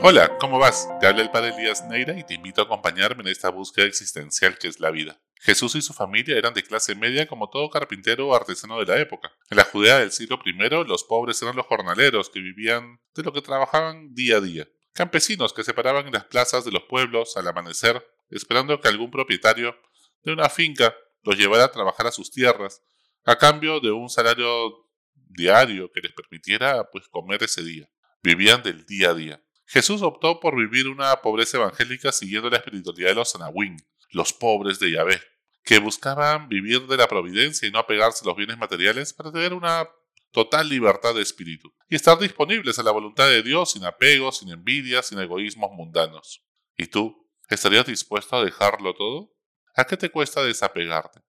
Hola, ¿cómo vas? Te habla el padre Elías Neira y te invito a acompañarme en esta búsqueda existencial que es la vida. Jesús y su familia eran de clase media como todo carpintero o artesano de la época. En la Judea del siglo I, los pobres eran los jornaleros que vivían de lo que trabajaban día a día. Campesinos que se paraban en las plazas de los pueblos al amanecer, esperando que algún propietario de una finca los llevara a trabajar a sus tierras, a cambio de un salario diario que les permitiera pues comer ese día. Vivían del día a día. Jesús optó por vivir una pobreza evangélica siguiendo la espiritualidad de los Anahuín, los pobres de Yahvé, que buscaban vivir de la providencia y no apegarse a los bienes materiales para tener una total libertad de espíritu y estar disponibles a la voluntad de Dios sin apegos, sin envidias, sin egoísmos mundanos. ¿Y tú? ¿Estarías dispuesto a dejarlo todo? ¿A qué te cuesta desapegarte?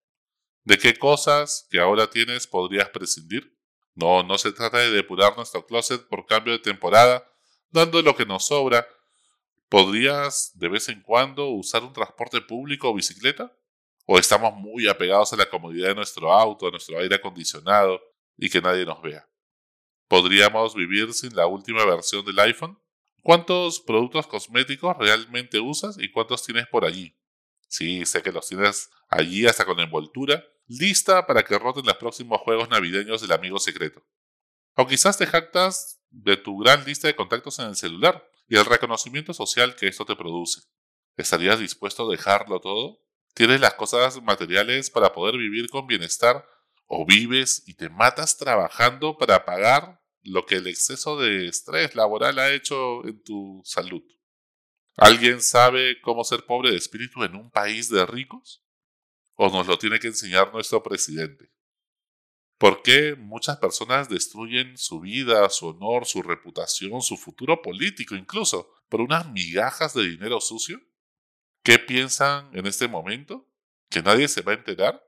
¿De qué cosas que ahora tienes podrías prescindir? No, no se trata de depurar nuestro closet por cambio de temporada dando lo que nos sobra, ¿podrías de vez en cuando usar un transporte público o bicicleta? ¿O estamos muy apegados a la comodidad de nuestro auto, a nuestro aire acondicionado y que nadie nos vea? ¿Podríamos vivir sin la última versión del iPhone? ¿Cuántos productos cosméticos realmente usas y cuántos tienes por allí? Sí, sé que los tienes allí hasta con envoltura, lista para que roten los próximos juegos navideños del amigo secreto. O quizás te jactas de tu gran lista de contactos en el celular y el reconocimiento social que esto te produce. ¿Estarías dispuesto a dejarlo todo? ¿Tienes las cosas materiales para poder vivir con bienestar o vives y te matas trabajando para pagar lo que el exceso de estrés laboral ha hecho en tu salud? ¿Alguien sabe cómo ser pobre de espíritu en un país de ricos? ¿O nos lo tiene que enseñar nuestro presidente? ¿Por qué muchas personas destruyen su vida, su honor, su reputación, su futuro político incluso, por unas migajas de dinero sucio? ¿Qué piensan en este momento? ¿Que nadie se va a enterar?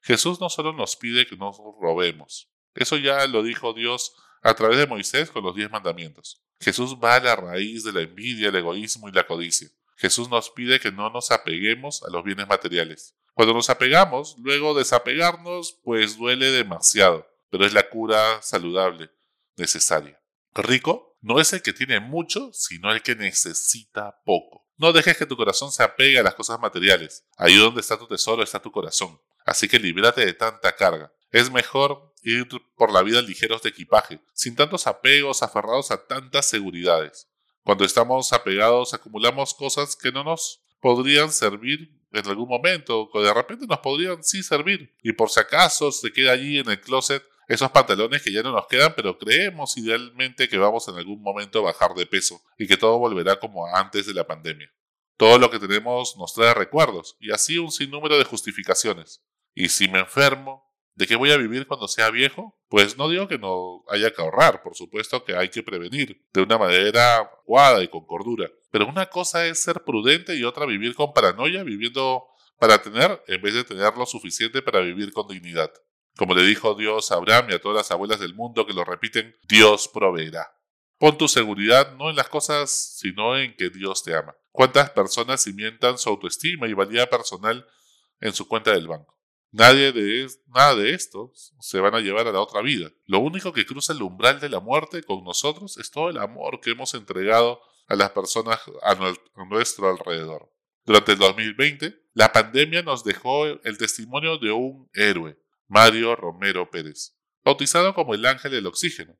Jesús no solo nos pide que nos robemos, eso ya lo dijo Dios a través de Moisés con los diez mandamientos. Jesús va a la raíz de la envidia, el egoísmo y la codicia. Jesús nos pide que no nos apeguemos a los bienes materiales. Cuando nos apegamos, luego desapegarnos, pues duele demasiado, pero es la cura saludable necesaria. Rico no es el que tiene mucho, sino el que necesita poco. No dejes que tu corazón se apegue a las cosas materiales. Ahí donde está tu tesoro está tu corazón. Así que libérate de tanta carga. Es mejor ir por la vida ligeros de equipaje, sin tantos apegos aferrados a tantas seguridades. Cuando estamos apegados acumulamos cosas que no nos podrían servir en algún momento, o de repente nos podrían sí servir. Y por si acaso se queda allí en el closet esos pantalones que ya no nos quedan, pero creemos idealmente que vamos en algún momento a bajar de peso y que todo volverá como antes de la pandemia. Todo lo que tenemos nos trae recuerdos y así un sinnúmero de justificaciones. Y si me enfermo, ¿De qué voy a vivir cuando sea viejo? Pues no digo que no haya que ahorrar, por supuesto que hay que prevenir de una manera adecuada y con cordura. Pero una cosa es ser prudente y otra vivir con paranoia, viviendo para tener en vez de tener lo suficiente para vivir con dignidad. Como le dijo Dios a Abraham y a todas las abuelas del mundo que lo repiten, Dios proveerá. Pon tu seguridad no en las cosas, sino en que Dios te ama. ¿Cuántas personas cimientan su autoestima y valía personal en su cuenta del banco? Nadie de, nada de esto se van a llevar a la otra vida. Lo único que cruza el umbral de la muerte con nosotros es todo el amor que hemos entregado a las personas a nuestro alrededor. Durante el 2020, la pandemia nos dejó el testimonio de un héroe, Mario Romero Pérez, bautizado como el ángel del oxígeno.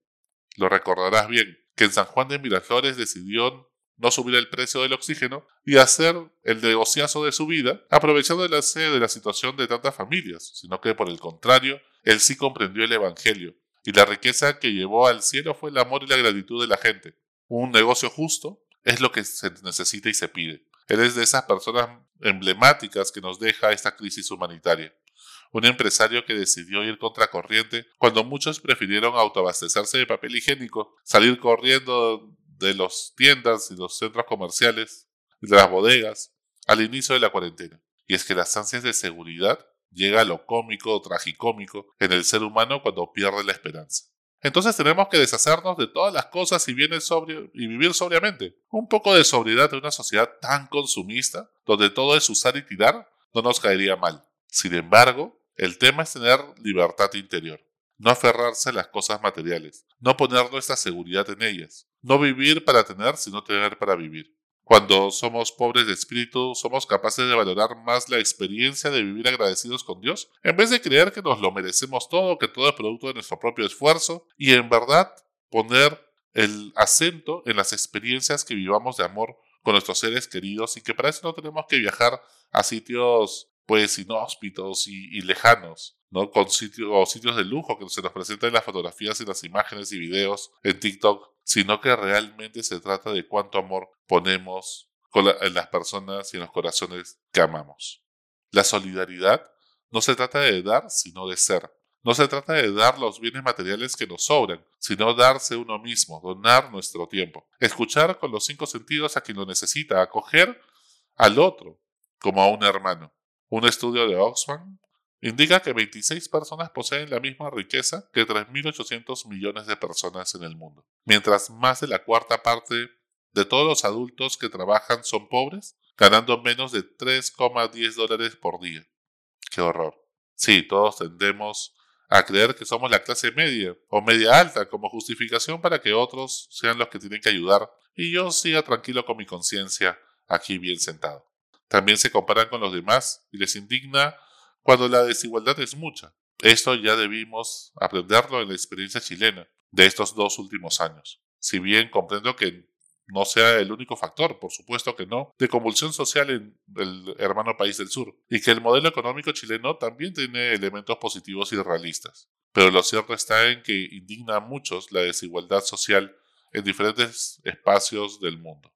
Lo recordarás bien, que en San Juan de Miraflores decidió no subir el precio del oxígeno y hacer el negociazo de su vida, aprovechando de la sede de la situación de tantas familias, sino que por el contrario, él sí comprendió el Evangelio, y la riqueza que llevó al cielo fue el amor y la gratitud de la gente. Un negocio justo es lo que se necesita y se pide. Él es de esas personas emblemáticas que nos deja esta crisis humanitaria. Un empresario que decidió ir contra corriente cuando muchos prefirieron autoabastecerse de papel higiénico, salir corriendo de las tiendas y los centros comerciales, de las bodegas, al inicio de la cuarentena. Y es que las ansias de seguridad llega a lo cómico o tragicómico en el ser humano cuando pierde la esperanza. Entonces tenemos que deshacernos de todas las cosas y, vivir sobriamente. Un poco de sobriedad en una sociedad tan consumista, donde todo es usar y tirar, no nos caería mal. Sin embargo, el tema es tener libertad interior, no aferrarse a las cosas materiales, no poner nuestra seguridad en ellas, No vivir para tener, sino tener para vivir. Cuando somos pobres de espíritu, somos capaces de valorar más la experiencia de vivir agradecidos con Dios, en vez de creer que nos lo merecemos todo, que todo es producto de nuestro propio esfuerzo, y en verdad poner el acento en las experiencias que vivamos de amor con nuestros seres queridos y que para eso no tenemos que viajar a sitios pues inhóspitos y, lejanos, ¿no? Con sitios o sitios de lujo que se nos presentan en las fotografías y las imágenes y videos en TikTok, sino que realmente se trata de cuánto amor ponemos en las personas y en los corazones que amamos. La solidaridad no se trata de dar, sino de ser. No se trata de dar los bienes materiales que nos sobran, sino darse uno mismo, donar nuestro tiempo, escuchar con los cinco sentidos a quien lo necesita, acoger al otro como a un hermano. Un estudio de Oxfam indica que 26 personas poseen la misma riqueza que 3.800 millones de personas en el mundo, mientras más de la cuarta parte de todos los adultos que trabajan son pobres, ganando menos de 3,10 dólares por día. ¡Qué horror! Sí, todos tendemos a creer que somos la clase media o media alta como justificación para que otros sean los que tienen que ayudar y yo siga tranquilo con mi conciencia aquí bien sentado. También se comparan con los demás y les indigna cuando la desigualdad es mucha. Esto ya debimos aprenderlo en la experiencia chilena de estos dos últimos años. Si bien comprendo que no sea el único factor, por supuesto que no, de convulsión social en el hermano país del sur, y que el modelo económico chileno también tiene elementos positivos y realistas. Pero lo cierto está en que indigna a muchos la desigualdad social en diferentes espacios del mundo.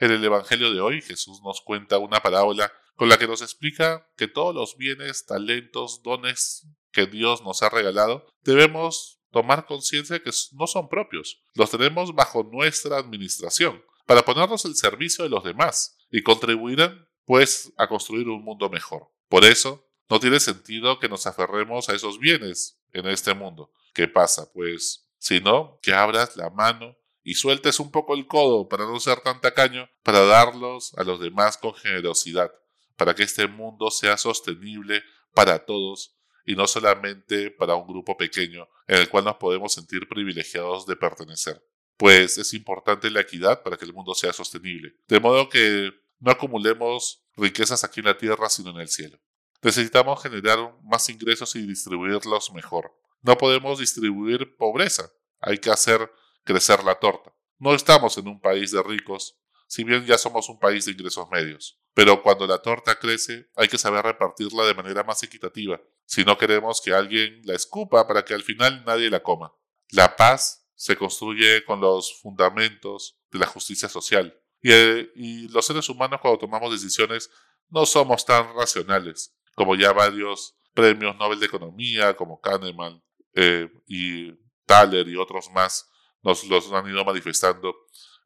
En el Evangelio de hoy Jesús nos cuenta una parábola con la que nos explica que todos los bienes, talentos, dones que Dios nos ha regalado debemos tomar conciencia de que no son propios. Los tenemos bajo nuestra administración para ponernos al servicio de los demás y contribuir pues a construir un mundo mejor. Por eso, no tiene sentido que nos aferremos a esos bienes en este mundo. ¿Qué pasa? Pues, sino que abras la mano y sueltes un poco el codo para no ser tan tacaño, para darlos a los demás con generosidad, para que este mundo sea sostenible para todos y no solamente para un grupo pequeño en el cual nos podemos sentir privilegiados de pertenecer. Pues es importante la equidad para que el mundo sea sostenible, de modo que no acumulemos riquezas aquí en la tierra sino en el cielo. Necesitamos generar más ingresos y distribuirlos mejor. No podemos distribuir pobreza, hay que hacer crecer la torta. No estamos en un país de ricos, si bien ya somos un país de ingresos medios. Pero cuando la torta crece, hay que saber repartirla de manera más equitativa, si no queremos que alguien la escupa para que al final nadie la coma. La paz se construye con los fundamentos de la justicia social. Y, eh, los seres humanos cuando tomamos decisiones no somos tan racionales, como ya varios premios Nobel de Economía, como Kahneman eh, y Thaler y otros más, nos los han ido manifestando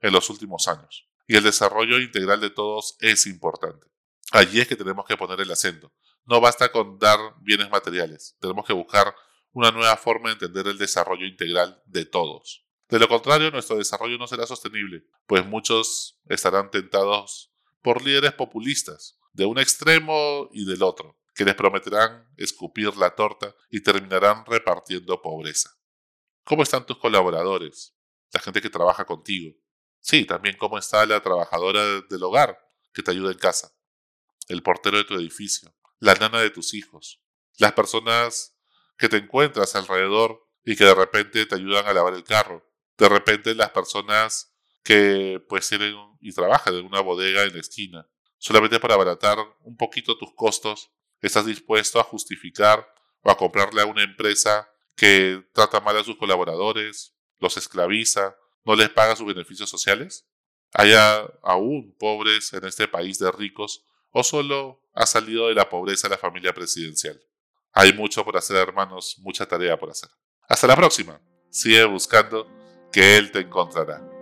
en los últimos años. Y el desarrollo integral de todos es importante. Allí es que tenemos que poner el acento. No basta con dar bienes materiales, tenemos que buscar una nueva forma de entender el desarrollo integral de todos. De lo contrario, nuestro desarrollo no será sostenible, pues muchos estarán tentados por líderes populistas, de un extremo y del otro, que les prometerán escupir la torta y terminarán repartiendo pobreza. ¿Cómo están tus colaboradores? La gente que trabaja contigo. Sí, también cómo está la trabajadora del hogar que te ayuda en casa. El portero de tu edificio. La nana de tus hijos. Las personas que te encuentras alrededor y que de repente te ayudan a lavar el carro. De repente las personas que pues tienen y trabajan en una bodega en la esquina. Solamente para abaratar un poquito tus costos, estás dispuesto a justificar o a comprarle a una empresa que trata mal a sus colaboradores, los esclaviza, no les paga sus beneficios sociales? ¿Hay aún pobres en este país de ricos o solo ha salido de la pobreza la familia presidencial? Hay mucho por hacer, hermanos, mucha tarea por hacer. Hasta la próxima. Sigue buscando que Él te encontrará.